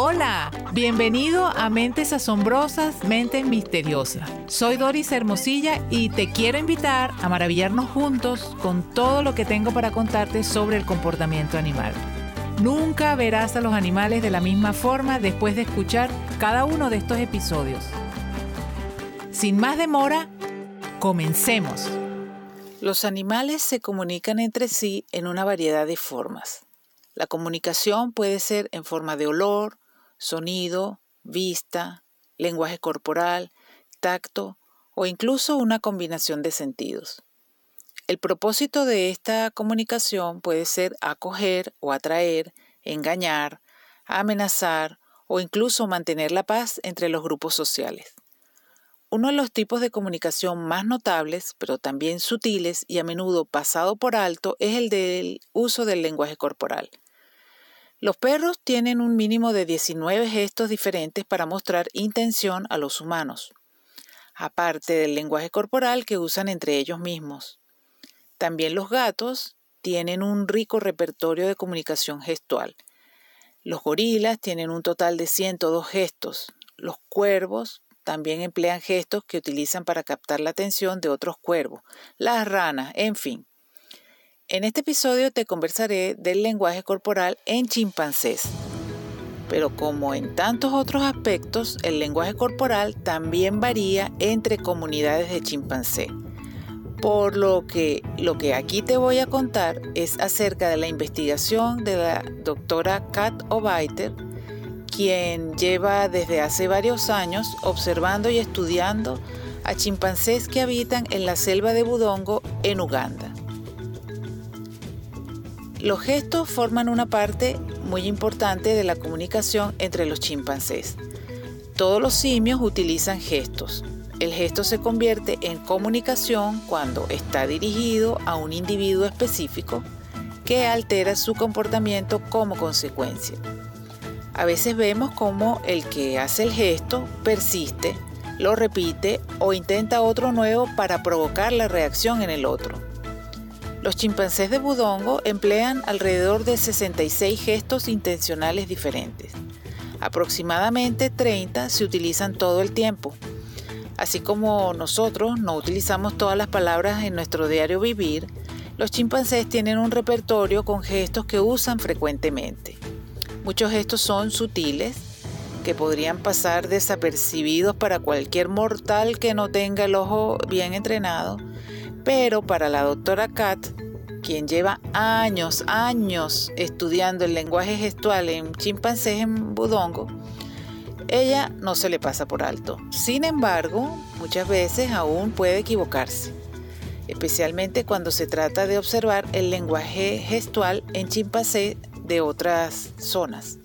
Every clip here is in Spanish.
Hola, bienvenido a Mentes Asombrosas, Mentes Misteriosas. Soy Doris Hermosilla y te quiero invitar a maravillarnos juntos con todo lo que tengo para contarte sobre el comportamiento animal. Nunca verás a los animales de la misma forma después de escuchar cada uno de estos episodios. Sin más demora, comencemos. Los animales se comunican entre sí en una variedad de formas. La comunicación puede ser en forma de olor, sonido, vista, lenguaje corporal, tacto o incluso una combinación de sentidos. El propósito de esta comunicación puede ser acoger o atraer, engañar, amenazar o incluso mantener la paz entre los grupos sociales. Uno de los tipos de comunicación más notables, pero también sutiles y a menudo pasado por alto, es el del uso del lenguaje corporal. Los perros tienen un mínimo de 19 gestos diferentes para mostrar intención a los humanos, aparte del lenguaje corporal que usan entre ellos mismos. También los gatos tienen un rico repertorio de comunicación gestual. Los gorilas tienen un total de 102 gestos. Los cuervos también emplean gestos que utilizan para captar la atención de otros cuervos, las ranas, en fin. En este episodio te conversaré del lenguaje corporal en chimpancés. Pero como en tantos otros aspectos, el lenguaje corporal también varía entre comunidades de chimpancé. Por lo que lo que aquí te voy a contar es acerca de la investigación de la doctora Kat O'Biter quien lleva desde hace varios años observando y estudiando a chimpancés que habitan en la selva de Budongo en Uganda. Los gestos forman una parte muy importante de la comunicación entre los chimpancés. Todos los simios utilizan gestos. El gesto se convierte en comunicación cuando está dirigido a un individuo específico que altera su comportamiento como consecuencia. A veces vemos como el que hace el gesto persiste, lo repite o intenta otro nuevo para provocar la reacción en el otro. Los chimpancés de Budongo emplean alrededor de 66 gestos intencionales diferentes. Aproximadamente 30 se utilizan todo el tiempo. Así como nosotros no utilizamos todas las palabras en nuestro diario vivir, los chimpancés tienen un repertorio con gestos que usan frecuentemente. Muchos gestos son sutiles, que podrían pasar desapercibidos para cualquier mortal que no tenga el ojo bien entrenado, pero para la doctora Kat, quien lleva años, años estudiando el lenguaje gestual en chimpancés en budongo, ella no se le pasa por alto. Sin embargo, muchas veces aún puede equivocarse, especialmente cuando se trata de observar el lenguaje gestual en chimpancé de otras zonas.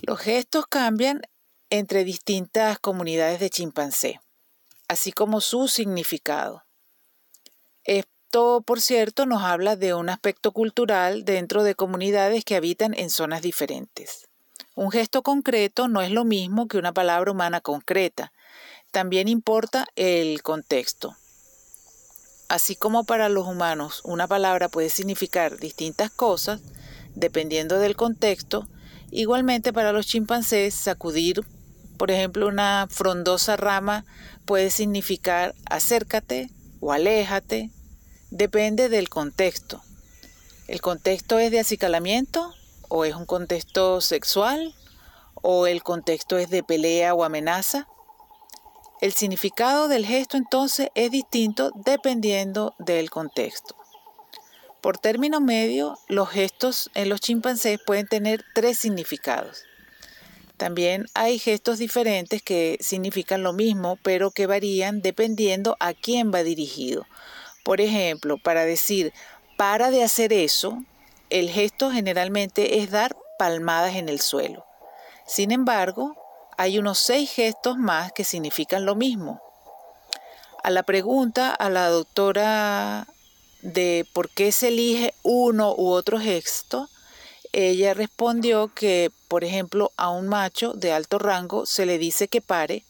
Los gestos cambian entre distintas comunidades de chimpancé, así como su significado. Esto, por cierto, nos habla de un aspecto cultural dentro de comunidades que habitan en zonas diferentes. Un gesto concreto no es lo mismo que una palabra humana concreta. También importa el contexto. Así como para los humanos una palabra puede significar distintas cosas, dependiendo del contexto, igualmente para los chimpancés sacudir, por ejemplo, una frondosa rama puede significar acércate o aléjate, depende del contexto. ¿El contexto es de acicalamiento o es un contexto sexual o el contexto es de pelea o amenaza? El significado del gesto entonces es distinto dependiendo del contexto. Por término medio, los gestos en los chimpancés pueden tener tres significados. También hay gestos diferentes que significan lo mismo, pero que varían dependiendo a quién va dirigido. Por ejemplo, para decir para de hacer eso, el gesto generalmente es dar palmadas en el suelo. Sin embargo, hay unos seis gestos más que significan lo mismo. A la pregunta a la doctora de por qué se elige uno u otro gesto, ella respondió que, por ejemplo, a un macho de alto rango se le dice que pare,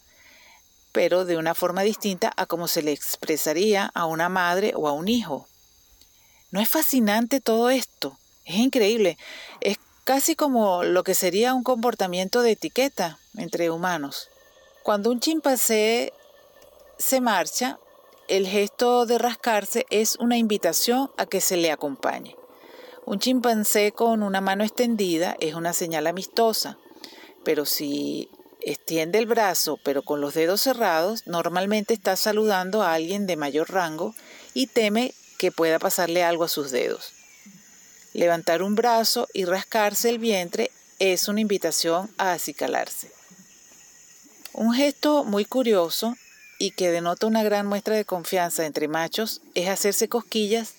pero de una forma distinta a como se le expresaría a una madre o a un hijo. ¿No es fascinante todo esto? Es increíble. Es casi como lo que sería un comportamiento de etiqueta entre humanos. Cuando un chimpancé se marcha, el gesto de rascarse es una invitación a que se le acompañe. Un chimpancé con una mano extendida es una señal amistosa, pero si extiende el brazo pero con los dedos cerrados, normalmente está saludando a alguien de mayor rango y teme que pueda pasarle algo a sus dedos. Levantar un brazo y rascarse el vientre es una invitación a acicalarse. Un gesto muy curioso y que denota una gran muestra de confianza entre machos es hacerse cosquillas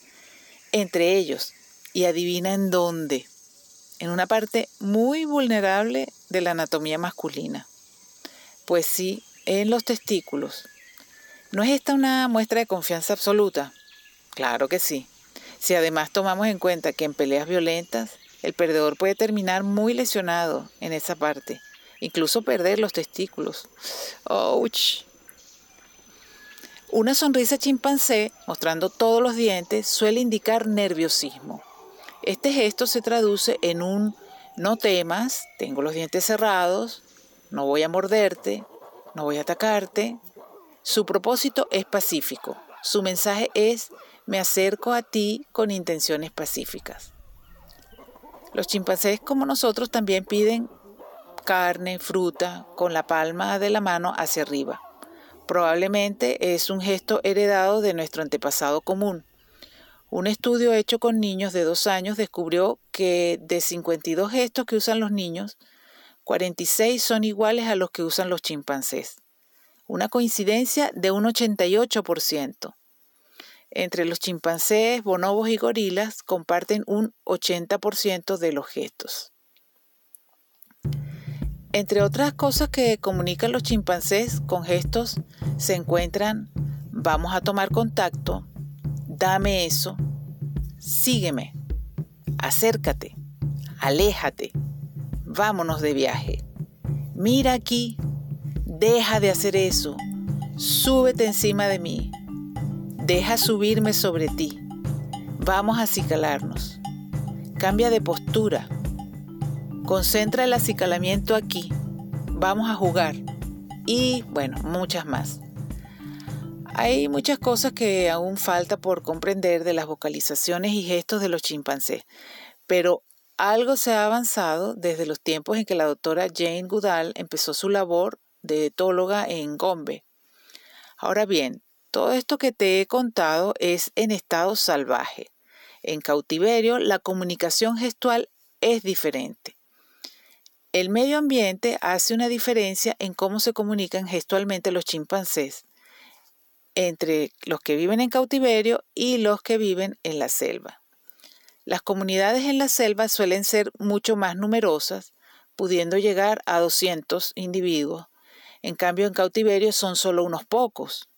entre ellos y adivina en dónde, en una parte muy vulnerable de la anatomía masculina. Pues sí, en los testículos. ¿No es esta una muestra de confianza absoluta? Claro que sí. Si además tomamos en cuenta que en peleas violentas el perdedor puede terminar muy lesionado en esa parte, incluso perder los testículos. ¡Ouch! Una sonrisa chimpancé, mostrando todos los dientes, suele indicar nerviosismo. Este gesto se traduce en un no temas, tengo los dientes cerrados, no voy a morderte, no voy a atacarte. Su propósito es pacífico. Su mensaje es me acerco a ti con intenciones pacíficas. Los chimpancés como nosotros también piden carne, fruta, con la palma de la mano hacia arriba. Probablemente es un gesto heredado de nuestro antepasado común. Un estudio hecho con niños de dos años descubrió que de 52 gestos que usan los niños, 46 son iguales a los que usan los chimpancés. Una coincidencia de un 88%. Entre los chimpancés, bonobos y gorilas comparten un 80% de los gestos. Entre otras cosas que comunican los chimpancés con gestos se encuentran vamos a tomar contacto, dame eso, sígueme, acércate, aléjate, vámonos de viaje, mira aquí, deja de hacer eso, súbete encima de mí, deja subirme sobre ti, vamos a acicalarnos, cambia de postura, Concentra el acicalamiento aquí. Vamos a jugar. Y bueno, muchas más. Hay muchas cosas que aún falta por comprender de las vocalizaciones y gestos de los chimpancés, pero algo se ha avanzado desde los tiempos en que la doctora Jane Goodall empezó su labor de etóloga en Gombe. Ahora bien, todo esto que te he contado es en estado salvaje. En cautiverio, la comunicación gestual es diferente. El medio ambiente hace una diferencia en cómo se comunican gestualmente los chimpancés entre los que viven en cautiverio y los que viven en la selva. Las comunidades en la selva suelen ser mucho más numerosas, pudiendo llegar a 200 individuos. En cambio, en cautiverio son solo unos pocos.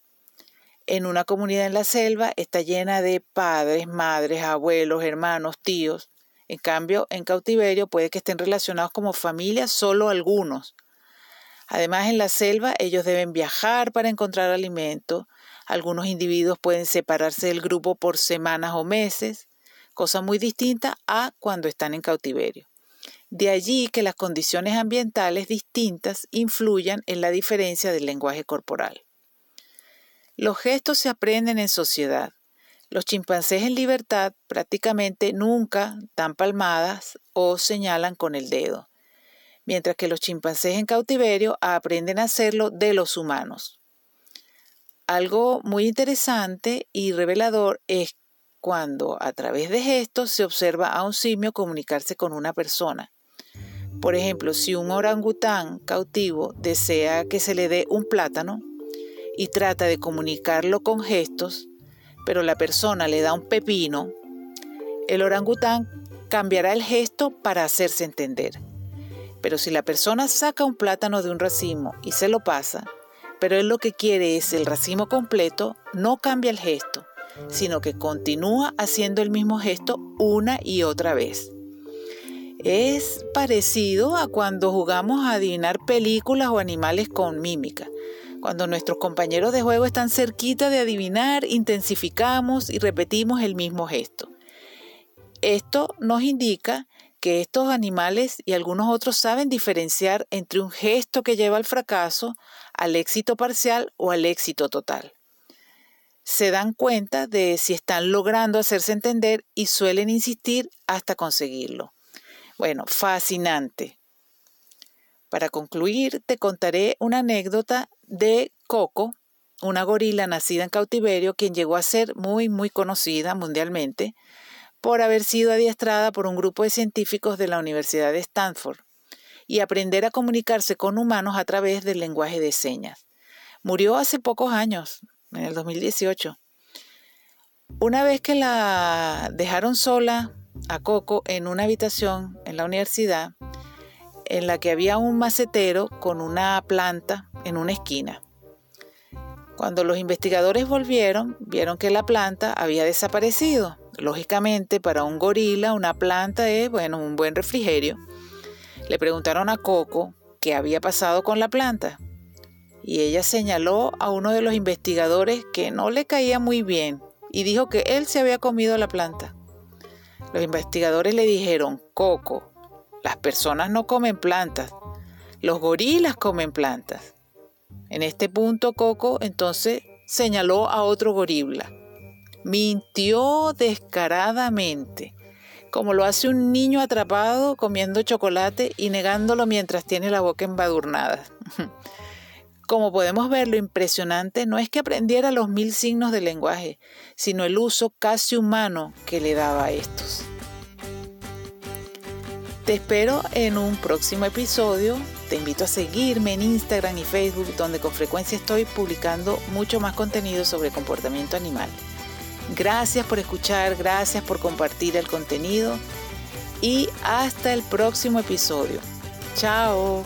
En una comunidad en la selva está llena de padres, madres, abuelos, hermanos, tíos, en cambio, en cautiverio puede que estén relacionados como familia solo algunos. Además, en la selva ellos deben viajar para encontrar alimento. Algunos individuos pueden separarse del grupo por semanas o meses, cosa muy distinta a cuando están en cautiverio. De allí que las condiciones ambientales distintas influyan en la diferencia del lenguaje corporal. Los gestos se aprenden en sociedad. Los chimpancés en libertad prácticamente nunca dan palmadas o señalan con el dedo, mientras que los chimpancés en cautiverio aprenden a hacerlo de los humanos. Algo muy interesante y revelador es cuando a través de gestos se observa a un simio comunicarse con una persona. Por ejemplo, si un orangután cautivo desea que se le dé un plátano y trata de comunicarlo con gestos, pero la persona le da un pepino, el orangután cambiará el gesto para hacerse entender. Pero si la persona saca un plátano de un racimo y se lo pasa, pero él lo que quiere es el racimo completo, no cambia el gesto, sino que continúa haciendo el mismo gesto una y otra vez. Es parecido a cuando jugamos a adivinar películas o animales con mímica. Cuando nuestros compañeros de juego están cerquita de adivinar, intensificamos y repetimos el mismo gesto. Esto nos indica que estos animales y algunos otros saben diferenciar entre un gesto que lleva al fracaso, al éxito parcial o al éxito total. Se dan cuenta de si están logrando hacerse entender y suelen insistir hasta conseguirlo. Bueno, fascinante. Para concluir, te contaré una anécdota de Coco, una gorila nacida en cautiverio, quien llegó a ser muy, muy conocida mundialmente por haber sido adiestrada por un grupo de científicos de la Universidad de Stanford y aprender a comunicarse con humanos a través del lenguaje de señas. Murió hace pocos años, en el 2018. Una vez que la dejaron sola a Coco en una habitación en la universidad, en la que había un macetero con una planta en una esquina. Cuando los investigadores volvieron, vieron que la planta había desaparecido. Lógicamente, para un gorila, una planta es, bueno, un buen refrigerio. Le preguntaron a Coco qué había pasado con la planta. Y ella señaló a uno de los investigadores que no le caía muy bien y dijo que él se había comido la planta. Los investigadores le dijeron, Coco, las personas no comen plantas, los gorilas comen plantas. En este punto Coco entonces señaló a otro gorila. Mintió descaradamente, como lo hace un niño atrapado comiendo chocolate y negándolo mientras tiene la boca embadurnada. Como podemos ver, lo impresionante no es que aprendiera los mil signos del lenguaje, sino el uso casi humano que le daba a estos. Te espero en un próximo episodio. Te invito a seguirme en Instagram y Facebook, donde con frecuencia estoy publicando mucho más contenido sobre comportamiento animal. Gracias por escuchar, gracias por compartir el contenido y hasta el próximo episodio. Chao.